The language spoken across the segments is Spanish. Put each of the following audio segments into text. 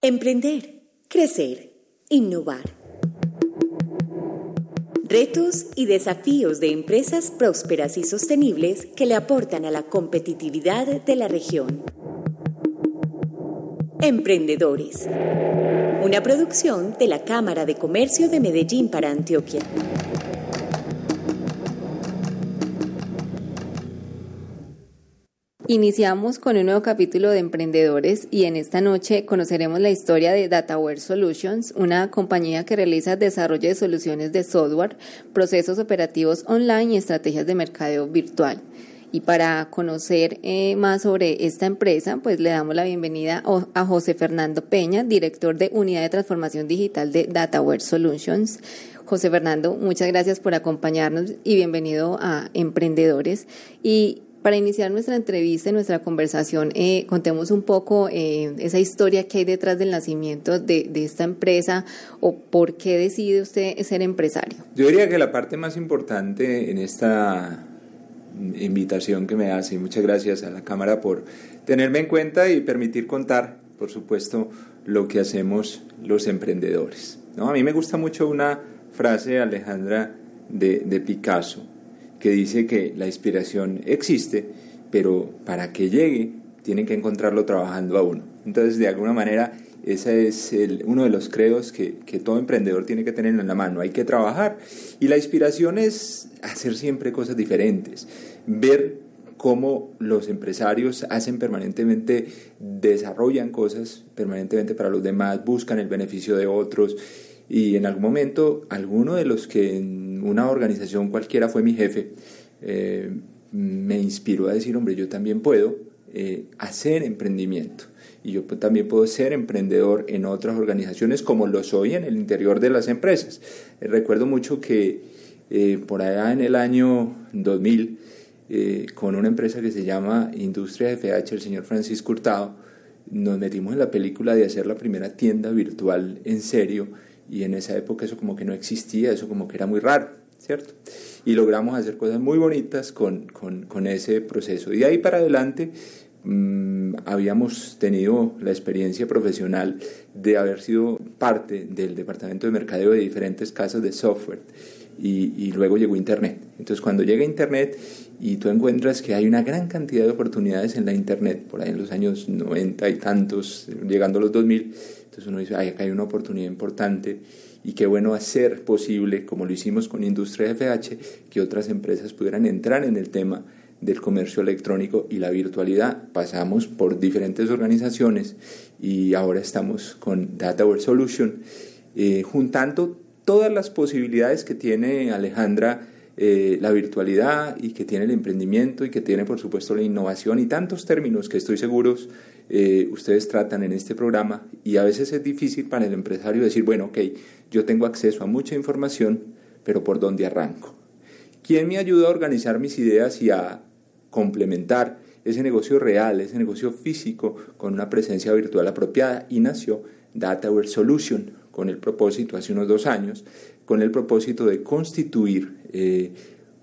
Emprender, crecer, innovar. Retos y desafíos de empresas prósperas y sostenibles que le aportan a la competitividad de la región. Emprendedores. Una producción de la Cámara de Comercio de Medellín para Antioquia. Iniciamos con un nuevo capítulo de Emprendedores y en esta noche conoceremos la historia de DataWare Solutions, una compañía que realiza desarrollo de soluciones de software, procesos operativos online y estrategias de mercadeo virtual. Y para conocer eh, más sobre esta empresa, pues le damos la bienvenida a José Fernando Peña, director de Unidad de Transformación Digital de DataWare Solutions. José Fernando, muchas gracias por acompañarnos y bienvenido a Emprendedores. Y para iniciar nuestra entrevista, nuestra conversación, eh, contemos un poco eh, esa historia que hay detrás del nacimiento de, esta empresa o por qué decide usted ser empresario. Yo diría que la parte más importante en esta invitación que me hace y muchas gracias a la Cámara por tenerme en cuenta y permitir contar, por supuesto, lo que hacemos los emprendedores. ¿no? A mí me gusta mucho una frase, Alejandra, de, de Picasso que dice que la inspiración existe, pero para que llegue tienen que encontrarlo trabajando a uno. Entonces, de alguna manera, ese es el, uno de los credos que, que, todo emprendedor tiene que tener en la mano. Hay que trabajar. Y la inspiración es hacer siempre cosas diferentes, ver cómo los empresarios hacen permanentemente, desarrollan cosas permanentemente para los demás, buscan el beneficio de otros y en algún momento alguno de los que una organización cualquiera fue mi jefe, eh, me inspiró a decir, hombre, yo también puedo eh, hacer emprendimiento y yo también puedo ser emprendedor en otras organizaciones como lo soy en el interior de las empresas. Eh, recuerdo mucho que por allá en el año 2000, con una empresa que se llama Industria FH, el señor Francisco Hurtado, nos metimos en la película de hacer la primera tienda virtual en serio y en esa época eso como que no existía, eso como que era muy raro, ¿cierto? Y logramos hacer cosas muy bonitas con, con, con ese proceso. Y de ahí para adelante mmm, habíamos tenido la experiencia profesional de haber sido parte del departamento de mercadeo de diferentes casas de software. Y, y, luego llegó Internet. Entonces cuando llega Internet y tú encuentras que hay una gran cantidad de oportunidades en la Internet, por ahí en los años 90 y tantos, llegando a los 2000, entonces uno dice, ay, acá hay una oportunidad importante y qué bueno hacer posible, como lo hicimos con Industria FH, que otras empresas pudieran entrar en el tema del comercio electrónico y la virtualidad. Pasamos por diferentes organizaciones y ahora estamos con DataWare Solution, eh, juntando todas las posibilidades que tiene Alejandra eh, la virtualidad y que tiene el emprendimiento y que tiene por supuesto la innovación y tantos términos que estoy seguro eh, ustedes tratan en este programa y a veces es difícil para el empresario decir, bueno, ok, yo tengo acceso a mucha información, pero ¿por dónde arranco? ¿Quién me ayuda a organizar mis ideas y a complementar ese negocio real, ese negocio físico con una presencia virtual apropiada? Y nació DataWare Solution con el propósito, hace unos dos años, con el propósito de constituir, eh,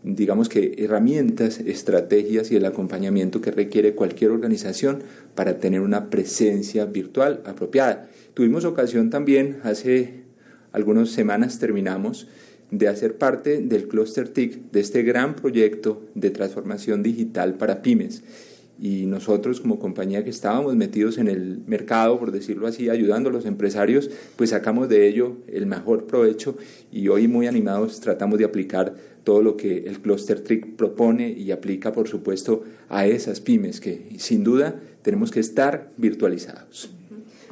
digamos que, herramientas, estrategias y el acompañamiento que requiere cualquier organización para tener una presencia virtual apropiada. Tuvimos ocasión también, hace algunas semanas terminamos, de hacer parte del Cluster TIC, de este gran proyecto de transformación digital para pymes y nosotros como compañía que estábamos metidos en el mercado, por decirlo así, ayudando a los empresarios, pues sacamos de ello el mejor provecho y hoy muy animados tratamos de aplicar todo lo que el Cluster Trick propone y aplica, por supuesto, a esas pymes que sin duda tenemos que estar virtualizados.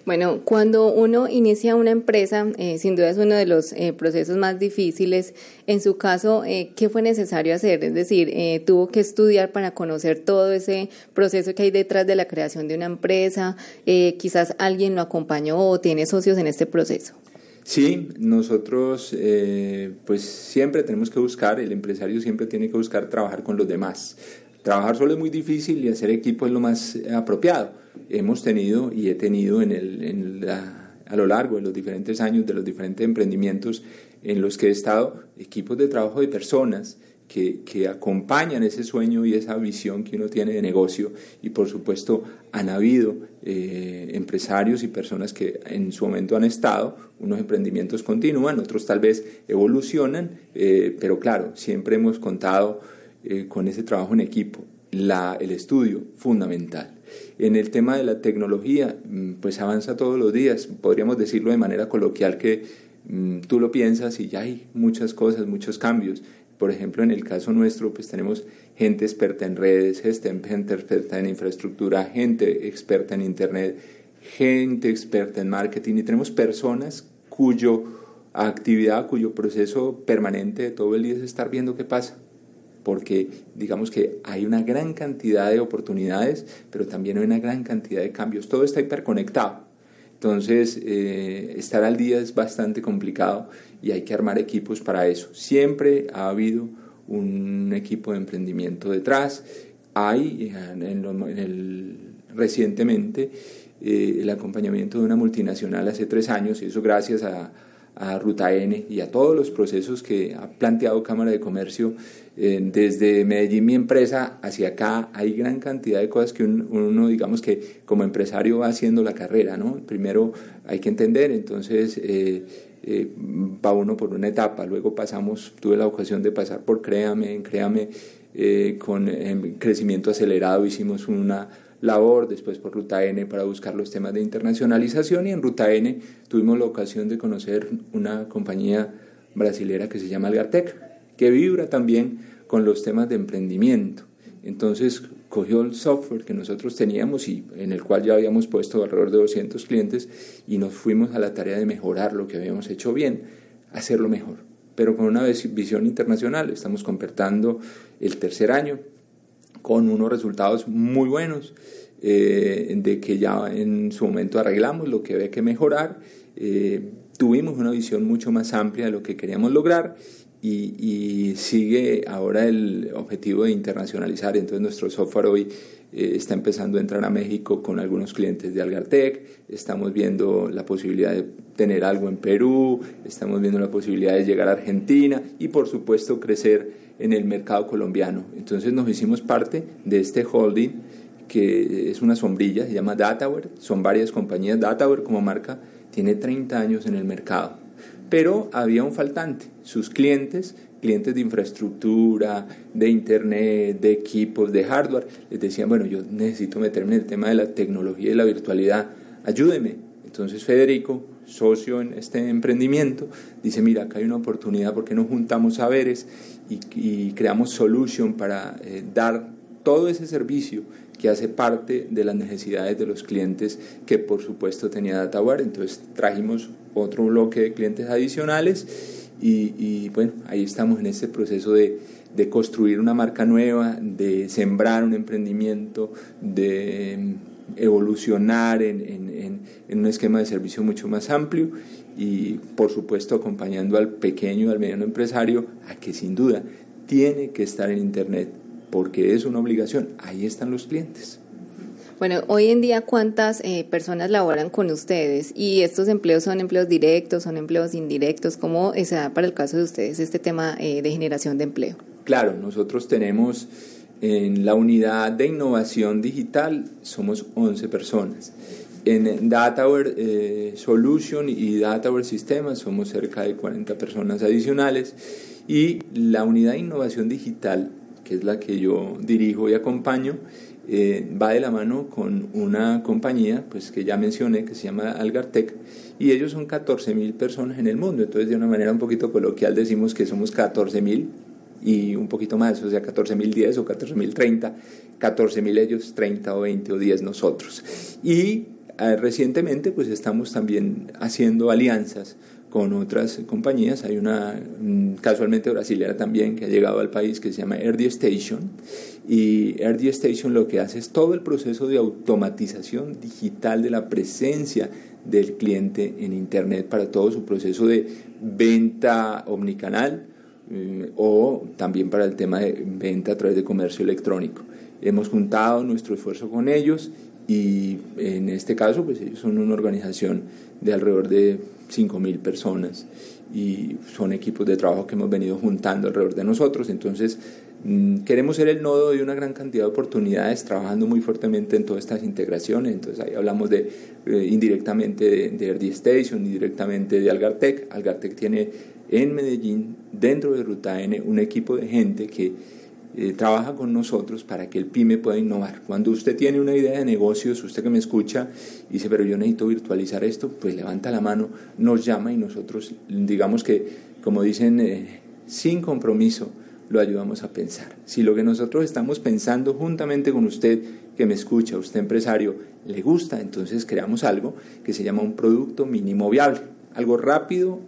Bueno, cuando uno inicia una empresa, eh, sin duda es uno de los eh, procesos más difíciles. En su caso, eh, ¿qué fue necesario hacer? Es decir, tuvo que estudiar para conocer todo ese proceso que hay detrás de la creación de una empresa. quizás alguien lo acompañó o tiene socios en este proceso. Sí, nosotros pues siempre tenemos que buscar, el empresario siempre tiene que buscar trabajar con los demás. Trabajar solo es muy difícil y hacer equipo es lo más apropiado hemos tenido y he tenido en el, en la, a lo largo de los diferentes años de los diferentes emprendimientos en los que he estado, equipos de trabajo de personas que, acompañan ese sueño y esa visión que uno tiene de negocio y por supuesto han habido eh, empresarios y personas que en su momento han estado, unos emprendimientos continúan, otros tal vez evolucionan, eh, pero claro, siempre hemos contado eh, con ese trabajo en equipo, la, el estudio fundamental. En el tema de la tecnología, mm, pues avanza todos los días, podríamos decirlo de manera coloquial que mm, tú lo piensas y ya hay muchas cosas, muchos cambios. Por ejemplo, en el caso nuestro, pues tenemos gente experta en redes, gente experta en infraestructura, gente experta en Internet, gente experta en marketing y tenemos personas cuyo actividad, cuyo proceso permanente de todo el día es estar viendo qué pasa. Porque digamos que hay una gran cantidad de oportunidades, pero también hay una gran cantidad de cambios. Todo está hiperconectado. Entonces, eh, estar al día es bastante complicado y hay que armar equipos para eso. Siempre ha habido un equipo de emprendimiento detrás. Hay en, recientemente eh, el acompañamiento de una multinacional hace tres años, y eso gracias a, a Ruta N y a todos los procesos que ha planteado Cámara de Comercio eh, desde Medellín, mi empresa, hacia acá, hay gran cantidad de cosas que uno, digamos que como empresario va haciendo la carrera, ¿no? Primero hay que entender, entonces eh, eh, va uno por una etapa, luego pasamos, tuve la ocasión de pasar por Créame, en Créame, con crecimiento acelerado hicimos una labor, después por Ruta N para buscar los temas de internacionalización y en Ruta N tuvimos la ocasión de conocer una compañía brasilera que se llama Algartec, que vibra también con los temas de emprendimiento. Entonces cogió el software que nosotros teníamos y en el cual ya habíamos puesto alrededor de 200 clientes y nos fuimos a la tarea de mejorar lo que habíamos hecho bien, hacerlo mejor, pero con una visión internacional. Estamos completando el tercer año con unos resultados muy buenos, eh, de que ya en su momento arreglamos lo que había que mejorar, eh, tuvimos una visión mucho más amplia de lo que queríamos lograr y, sigue ahora el objetivo de internacionalizar. Entonces nuestro software hoy eh, está empezando a entrar a México con algunos clientes de Algartec, estamos viendo la posibilidad de tener algo en Perú, estamos viendo la posibilidad de llegar a Argentina y por supuesto crecer en el mercado colombiano. Entonces nos hicimos parte de este holding que es una sombrilla, se llama Dataware, son varias compañías, Dataware como marca tiene 30 años en el mercado pero había un faltante. Sus clientes, clientes de infraestructura, de internet, de equipos, de hardware, les decían, bueno, yo necesito meterme en el tema de la tecnología y la virtualidad, ayúdeme. Entonces Federico, socio en este emprendimiento, dice, mira, acá hay una oportunidad, porque no juntamos saberes y, creamos solution para eh, dar todo ese servicio que hace parte de las necesidades de los clientes que por supuesto tenía DataWare. Entonces trajimos otro bloque de clientes adicionales y, bueno, ahí estamos en este proceso de, construir una marca nueva, de sembrar un emprendimiento, de evolucionar en, en, en, un esquema de servicio mucho más amplio y por supuesto acompañando al pequeño, al mediano empresario a que sin duda tiene que estar en Internet porque es una obligación. Ahí están los clientes. Bueno, hoy en día, ¿cuántas eh, personas laboran con ustedes? ¿Y estos empleos son empleos directos, son empleos indirectos? ¿Cómo se da para el caso de ustedes este tema eh, de generación de empleo? Claro, nosotros tenemos en la unidad de innovación digital, somos 11 personas. En DataWare eh, Solution y DataWare Systems somos cerca de 40 personas adicionales. Y la unidad de innovación digital, que es la que yo dirijo y acompaño, eh, va de la mano con una compañía pues, que ya mencioné que se llama Algartec y ellos son 14 mil personas en el mundo. Entonces, de una manera un poquito coloquial, decimos que somos 14 mil y un poquito más, o sea, 14 mil 10 o 14 mil 30, 14 mil ellos, 30 o 20 o 10 nosotros. Y eh, recientemente, pues estamos también haciendo alianzas con otras compañías. Hay una mm, casualmente brasilera también que ha llegado al país que se llama RD Station y RD Station lo que hace es todo el proceso de automatización digital de la presencia del cliente en Internet para todo su proceso de venta omnicanal o también para el tema de venta a través de comercio electrónico. Hemos juntado nuestro esfuerzo con ellos y en este caso pues ellos son una organización de alrededor de 5.000 personas y son equipos de trabajo que hemos venido juntando alrededor de nosotros. Entonces, mm, queremos ser el nodo de una gran cantidad de oportunidades, trabajando muy fuertemente en todas estas integraciones. Entonces, ahí hablamos de eh, indirectamente de, de RD Station, indirectamente de Algartec. Algartec tiene en Medellín, dentro de Ruta N, un equipo de gente que eh, trabaja con nosotros para que el pyme pueda innovar. Cuando usted tiene una idea de negocios, usted que me escucha y dice, pero yo necesito virtualizar esto, pues levanta la mano, nos llama y nosotros, digamos que, como dicen, eh, sin compromiso, lo ayudamos a pensar. Si lo que nosotros estamos pensando juntamente con usted, que me escucha, usted empresario, le gusta, entonces creamos algo que se llama un producto mínimo viable, algo rápido,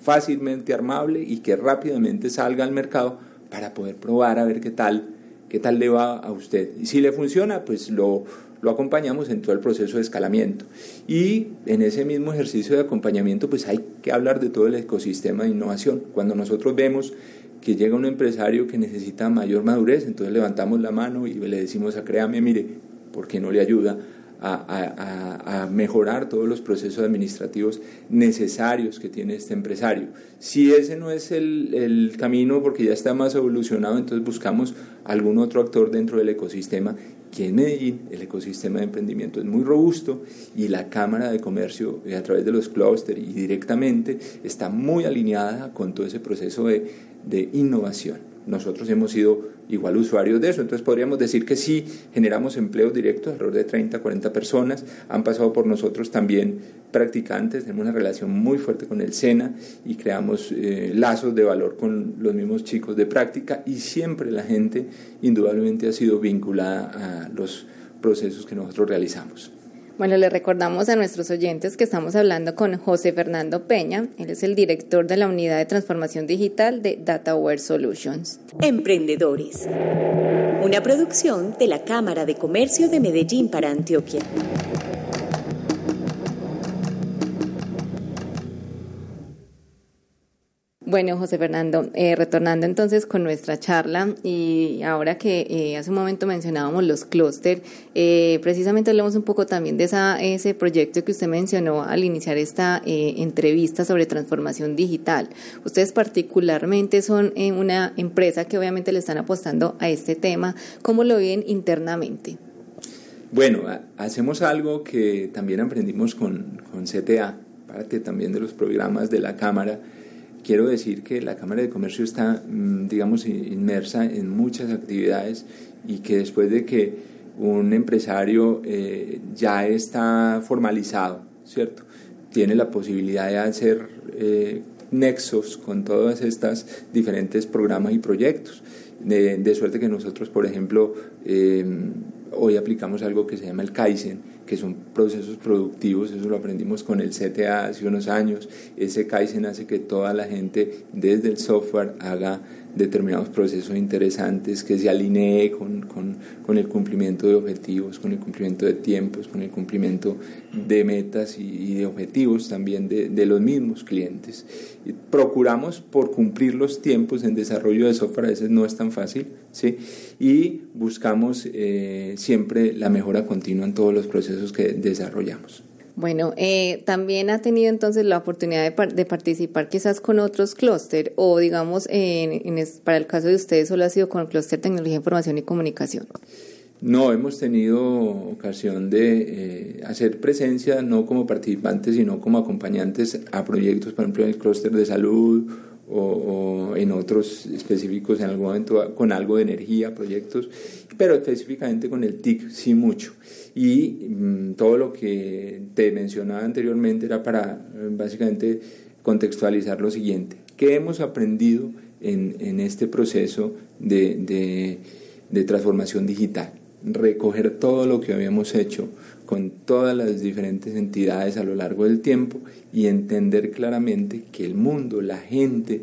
fácilmente armable y que rápidamente salga al mercado para poder probar a ver qué tal, qué tal le va a usted. Y si le funciona, pues lo, lo acompañamos en todo el proceso de escalamiento. Y en ese mismo ejercicio de acompañamiento, pues hay que hablar de todo el ecosistema de innovación. Cuando nosotros vemos que llega un empresario que necesita mayor madurez, entonces levantamos la mano y le decimos a Créame, mire, ¿por qué no le ayuda a, mejorar todos los procesos administrativos necesarios que tiene este empresario. Si ese no es el, el camino porque ya está más evolucionado, entonces buscamos algún otro actor dentro del ecosistema que en Medellín el ecosistema de emprendimiento es muy robusto y la Cámara de Comercio eh, a través de los clústeres y directamente está muy alineada con todo ese proceso de, de innovación nosotros hemos sido igual usuarios de eso. Entonces podríamos decir que sí generamos empleos directos, alrededor de 30, 40 personas. Han pasado por nosotros también practicantes, tenemos una relación muy fuerte con el SENA y creamos eh, lazos de valor con los mismos chicos de práctica y siempre la gente indudablemente ha sido vinculada a los procesos que nosotros realizamos. Bueno, le recordamos a nuestros oyentes que estamos hablando con José Fernando Peña. Él es el director de la unidad de transformación digital de DataWare Solutions. Emprendedores. Una producción de la Cámara de Comercio de Medellín para Antioquia. Bueno, José Fernando, eh, retornando entonces con nuestra charla y ahora que eh, hace un momento mencionábamos los clúster, eh, precisamente hablamos un poco también de esa, ese proyecto que usted mencionó al iniciar esta entrevista sobre transformación digital. Ustedes particularmente son una empresa que obviamente le están apostando a este tema. ¿Cómo lo ven internamente? Bueno, hacemos algo que también aprendimos con, con CTA, parte también de los programas de la Cámara quiero decir que la Cámara de Comercio está, mm, digamos, inmersa en muchas actividades y que después de que un empresario eh, ya está formalizado, ¿cierto? Tiene la posibilidad de hacer eh, nexos con todas estas diferentes programas y proyectos. De, suerte que nosotros, por ejemplo, eh, hoy aplicamos algo que se llama el Kaizen, que son procesos productivos, eso lo aprendimos con el CTA hace unos años, ese Kaizen hace que toda la gente desde el software haga determinados procesos interesantes, que se alinee con, con, con, el cumplimiento de objetivos, con el cumplimiento de tiempos, con el cumplimiento de metas y, de objetivos también de, de, los mismos clientes. Procuramos por cumplir los tiempos en desarrollo de software, a veces no es tan fácil, ¿sí? y buscamos eh, siempre la mejora continua en todos los procesos que desarrollamos. Bueno, eh, también ha tenido entonces la oportunidad de, participar quizás con otros clúster o digamos, en, para el caso de ustedes solo ha sido con el clúster Tecnología, Información y Comunicación. No, hemos tenido ocasión de eh, hacer presencia no como participantes, sino como acompañantes a proyectos, por ejemplo, en el clúster de salud o, en otros específicos en algún momento con algo de energía, proyectos, pero específicamente con el TIC sí mucho. Y mm, todo lo que te mencionaba anteriormente era para eh, básicamente contextualizar lo siguiente. ¿Qué hemos aprendido en, este proceso de transformación digital? recoger todo lo que habíamos hecho con todas las diferentes entidades a lo largo del tiempo y entender claramente que el mundo, la gente,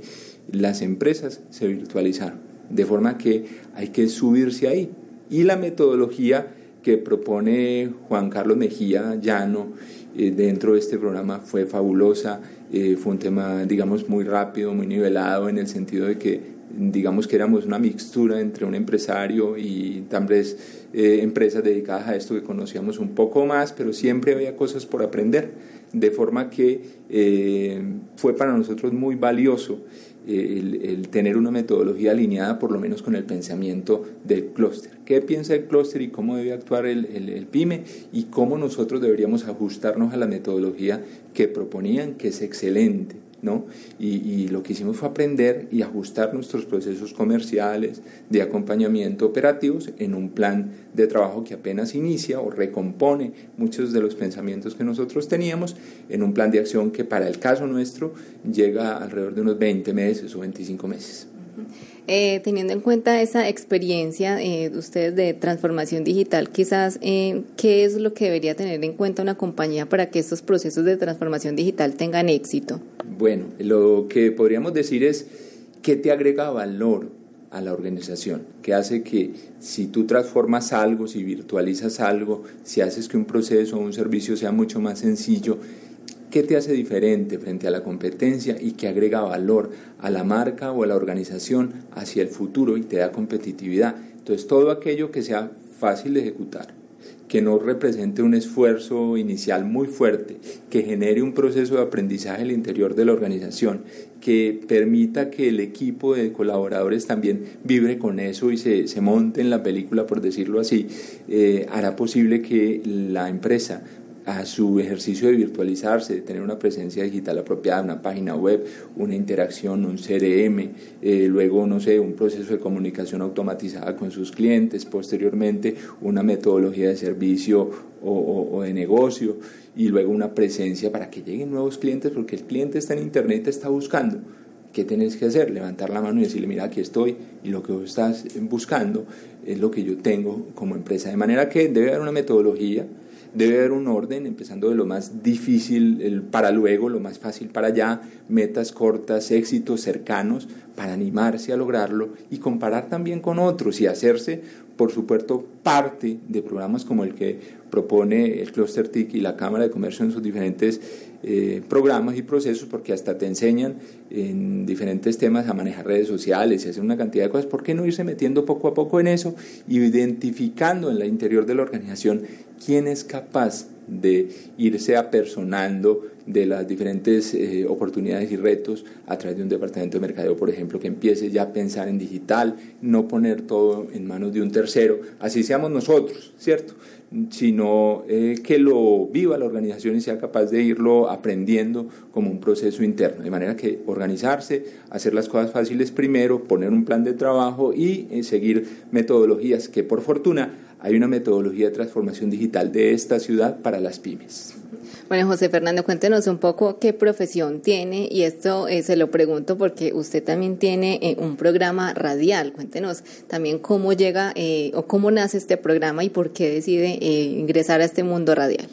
las empresas se virtualizaron. De forma que hay que subirse ahí. Y la metodología que propone Juan Carlos Mejía Llano eh, dentro de este programa fue fabulosa, eh, fue un tema, digamos, muy rápido, muy nivelado en el sentido de que digamos que éramos una mixtura entre un empresario y tal vez eh, empresas dedicadas a esto que conocíamos un poco más, pero siempre había cosas por aprender, de forma que eh, fue para nosotros muy valioso eh, el, tener una metodología alineada por lo menos con el pensamiento del clúster. ¿Qué piensa el clúster y cómo debe actuar el, el, PYME y cómo nosotros deberíamos ajustarnos a la metodología que proponían, que es excelente? ¿No? Y, lo que hicimos fue aprender y ajustar nuestros procesos comerciales de acompañamiento operativos en un plan de trabajo que apenas inicia o recompone muchos de los pensamientos que nosotros teníamos en un plan de acción que para el caso nuestro llega alrededor de unos 20 meses o 25 meses. Eh, teniendo en cuenta esa experiencia de eh, ustedes de transformación digital, quizás, eh, ¿qué es lo que debería tener en cuenta una compañía para que estos procesos de transformación digital tengan éxito? Bueno, lo que podríamos decir es qué te agrega valor a la organización, que hace que si tú transformas algo, si virtualizas algo, si haces que un proceso o un servicio sea mucho más sencillo, ¿Qué te hace diferente frente a la competencia y que agrega valor a la marca o a la organización hacia el futuro y te da competitividad? Entonces, todo aquello que sea fácil de ejecutar, que no represente un esfuerzo inicial muy fuerte, que genere un proceso de aprendizaje al interior de la organización, que permita que el equipo de colaboradores también vibre con eso y se, se monte en la película, por decirlo así, eh, hará posible que la empresa a su ejercicio de virtualizarse, de tener una presencia digital apropiada, una página web, una interacción, un CRM, eh, luego, no sé, un proceso de comunicación automatizada con sus clientes, posteriormente una metodología de servicio o, o, de negocio y luego una presencia para que lleguen nuevos clientes porque el cliente está en internet, está buscando. ¿Qué tienes que hacer? Levantar la mano y decirle, mira, aquí estoy y lo que vos estás buscando es lo que yo tengo como empresa. De manera que debe haber una metodología, debe haber un orden, empezando de lo más difícil para luego, lo más fácil para allá, metas cortas, éxitos cercanos, para animarse a lograrlo y comparar también con otros y hacerse, por supuesto, parte de programas como el que propone el Cluster TIC y la Cámara de Comercio en sus diferentes eh, programas y procesos, porque hasta te enseñan en diferentes temas a manejar redes sociales y hacer una cantidad de cosas. ¿Por qué no irse metiendo poco a poco en eso y identificando en el interior de la organización quién es capaz de irse apersonando de las diferentes eh, oportunidades y retos a través de un departamento de mercadeo, por ejemplo, que empiece ya a pensar en digital, no poner todo en manos de un tercero, así seamos nosotros, ¿cierto? Sino eh, que lo viva la organización y sea capaz de irlo aprendiendo como un proceso interno, de manera que organizarse, hacer las cosas fáciles primero, poner un plan de trabajo y eh, seguir metodologías que por fortuna hay una metodología de transformación digital de esta ciudad para las pymes. Bueno, José Fernando, cuéntenos un poco qué profesión tiene y esto eh, se lo pregunto porque usted también tiene eh, un programa radial. Cuéntenos también cómo llega eh, o cómo nace este programa y por qué decide ingresar a este mundo radial.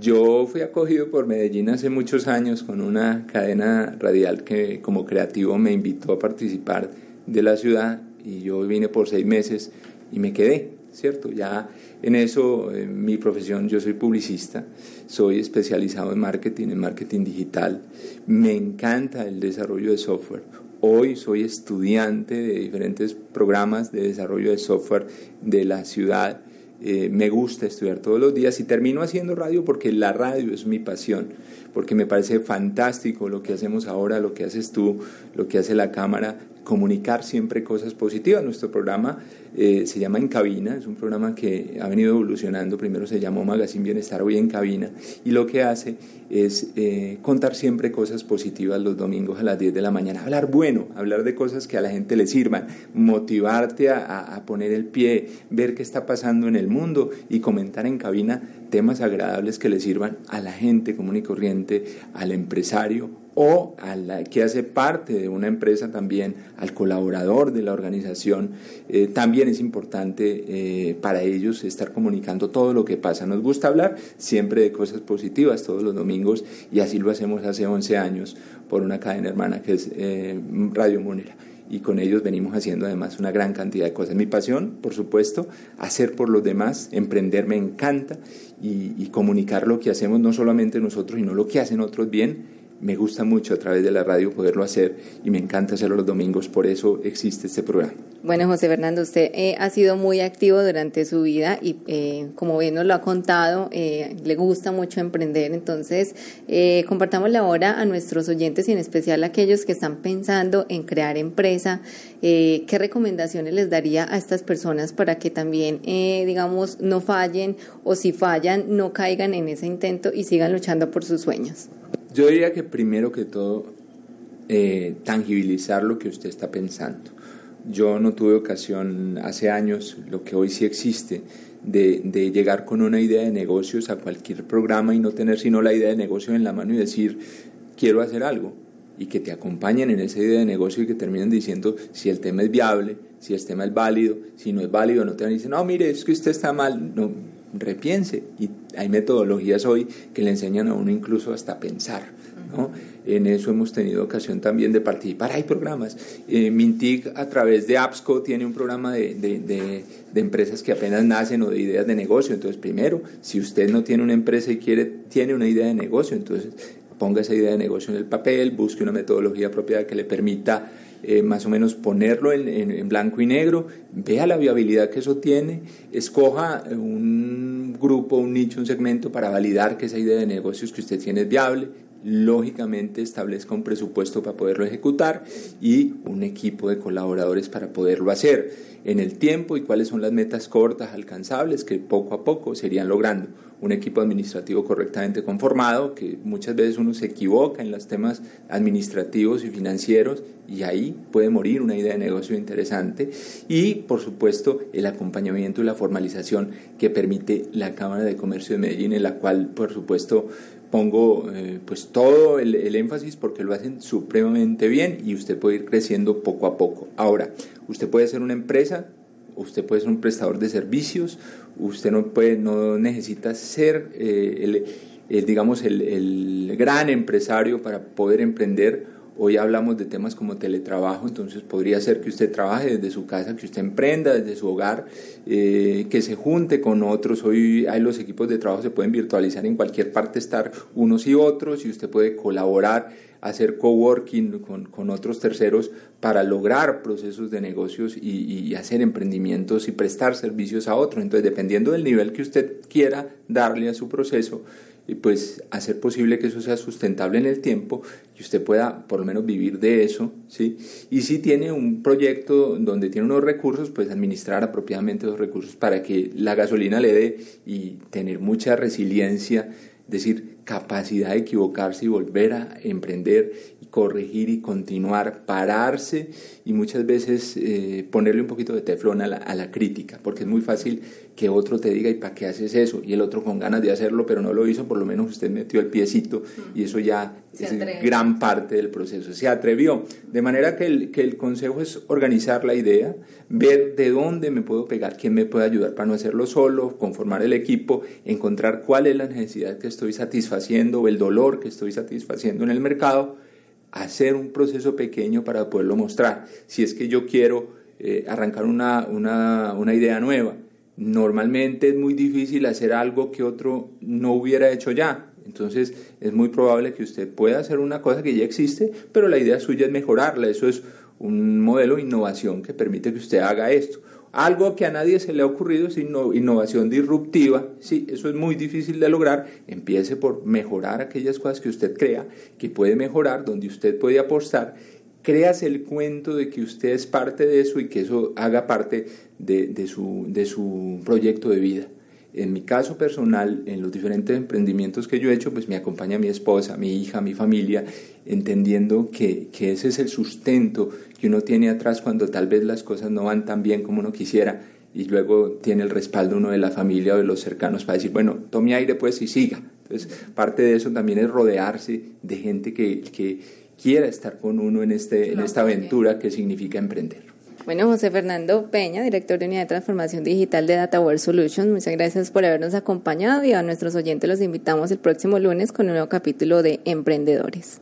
Yo fui acogido por Medellín hace muchos años con una cadena radial que como creativo me invitó a participar de la ciudad y yo vine por seis meses y me quedé. ¿cierto? Ya en eso, en mi profesión, yo soy publicista, soy especializado en marketing, en marketing digital, me encanta el desarrollo de software. Hoy soy estudiante de diferentes programas de desarrollo de software de la ciudad. Eh, me gusta estudiar todos los días y termino haciendo radio porque la radio es mi pasión, porque me parece fantástico lo que hacemos ahora, lo que haces tú, lo que hace la cámara, comunicar siempre cosas positivas. Nuestro programa eh, se llama En Cabina, es un programa que ha venido evolucionando. Primero se llamó Magazine Bienestar, hoy en Cabina, y lo que hace es eh, contar siempre cosas positivas los domingos a las 10 de la mañana. Hablar bueno, hablar de cosas que a la gente le sirvan, motivarte a, a poner el pie, ver qué está pasando en el mundo y comentar en cabina temas agradables que le sirvan a la gente común y corriente, al empresario o a la que hace parte de una empresa también, al colaborador de la organización, eh, también es importante eh, para ellos estar comunicando todo lo que pasa. Nos gusta hablar siempre de cosas positivas todos los domingos y así lo hacemos hace 11 años por una cadena hermana que es eh, Radio Monera y con ellos venimos haciendo además una gran cantidad de cosas. Mi pasión, por supuesto, hacer por los demás, emprender me encanta y, y comunicar lo que hacemos no solamente nosotros, sino lo que hacen otros bien me gusta mucho a través de la radio poderlo hacer y me encanta hacerlo los domingos, por eso existe este programa. Bueno, José Fernando, usted eh, ha sido muy activo durante su vida y eh, como bien nos lo ha contado, eh, le gusta mucho emprender. Entonces, compartámosle ahora a nuestros oyentes y en especial a aquellos que están pensando en crear empresa, ¿qué recomendaciones les daría a estas personas para que también, digamos, no fallen o si fallan, no caigan en ese intento y sigan luchando por sus sueños? Yo diría que primero que todo, tangibilizar lo que usted está pensando yo no tuve ocasión hace años, lo que hoy sí existe, de, de, llegar con una idea de negocios a cualquier programa y no tener sino la idea de negocio en la mano y decir, quiero hacer algo. Y que te acompañen en esa idea de negocio y que terminen diciendo si el tema es viable, si el tema es válido, si no es válido, no te van a decir, no, mire, es que usted está mal. No, repiense. Y hay metodologías hoy que le enseñan a uno incluso hasta pensar. En eso hemos tenido ocasión también de participar. Hay programas. Eh, Mintic a través de APSCO tiene un programa de, de, empresas que apenas nacen o de ideas de negocio. Entonces, primero, si usted no tiene una empresa y quiere, tiene una idea de negocio, entonces ponga esa idea de negocio en el papel, busque una metodología propia que le permita eh, más o menos ponerlo en, en, blanco y negro, vea la viabilidad que eso tiene, escoja un grupo, un nicho, un segmento para validar que esa idea de negocios que usted tiene es viable, lógicamente establezca un presupuesto para poderlo ejecutar y un equipo de colaboradores para poderlo hacer en el tiempo y cuáles son las metas cortas alcanzables que poco a poco serían logrando. Un equipo administrativo correctamente conformado, que muchas veces uno se equivoca en los temas administrativos y financieros y ahí puede morir una idea de negocio interesante. Y por supuesto el acompañamiento y la formalización que permite la Cámara de Comercio de Medellín, en la cual por supuesto pongo eh, pues todo el, el, énfasis porque lo hacen supremamente bien y usted puede ir creciendo poco a poco. Ahora, usted puede ser una empresa, usted puede ser un prestador de servicios, usted no, puede, no necesita ser eh, el, digamos el, el gran empresario para poder emprender Hoy hablamos de temas como teletrabajo, entonces podría ser que usted trabaje desde su casa, que usted emprenda desde su hogar, eh, que se junte con otros. Hoy hay los equipos de trabajo se pueden virtualizar en cualquier parte, estar unos y otros, y usted puede colaborar, hacer coworking con, con otros terceros para lograr procesos de negocios y, y hacer emprendimientos y prestar servicios a otros. Entonces, dependiendo del nivel que usted quiera darle a su proceso, y pues hacer posible que eso sea sustentable en el tiempo y usted pueda por lo menos vivir de eso, ¿sí? Y si tiene un proyecto donde tiene unos recursos, pues administrar apropiadamente los recursos para que la gasolina le dé y tener mucha resiliencia, es decir, capacidad de equivocarse y volver a emprender corregir y continuar, pararse y muchas veces eh, ponerle un poquito de teflón a la, a la crítica, porque es muy fácil que otro te diga, ¿y para qué haces eso? Y el otro con ganas de hacerlo, pero no lo hizo, por lo menos usted metió el piecito y eso ya es gran parte del proceso. Se atrevió. De manera que el, que el consejo es organizar la idea, ver de dónde me puedo pegar, quién me puede ayudar para no hacerlo solo, conformar el equipo, encontrar cuál es la necesidad que estoy satisfaciendo o el dolor que estoy satisfaciendo en el mercado, hacer un proceso pequeño para poderlo mostrar. Si es que yo quiero eh, arrancar una, una, una idea nueva, normalmente es muy difícil hacer algo que otro no hubiera hecho ya. Entonces es muy probable que usted pueda hacer una cosa que ya existe, pero la idea suya es mejorarla. Eso es un modelo de innovación que permite que usted haga esto. Algo que a nadie se le ha ocurrido es innovación disruptiva. Sí, eso es muy difícil de lograr. Empiece por mejorar aquellas cosas que usted crea, que puede mejorar, donde usted puede apostar creas el cuento de que usted es parte de eso y que eso haga parte de, su, de su proyecto de vida. En mi caso personal, en los diferentes emprendimientos que yo he hecho, pues me acompaña mi esposa, mi hija, mi familia, entendiendo que, que ese es el sustento que uno tiene atrás cuando tal vez las cosas no van tan bien como uno quisiera y luego tiene el respaldo uno de la familia o de los cercanos para decir, bueno, tome aire pues y siga. Entonces, parte de eso también es rodearse de gente que, que quiera estar con uno en, este, en esta aventura que significa emprender. Bueno, José Fernando Peña, director de Unidad de Transformación Digital de DataWare Solutions, muchas gracias por habernos acompañado y a nuestros oyentes los invitamos el próximo lunes con un nuevo capítulo de Emprendedores.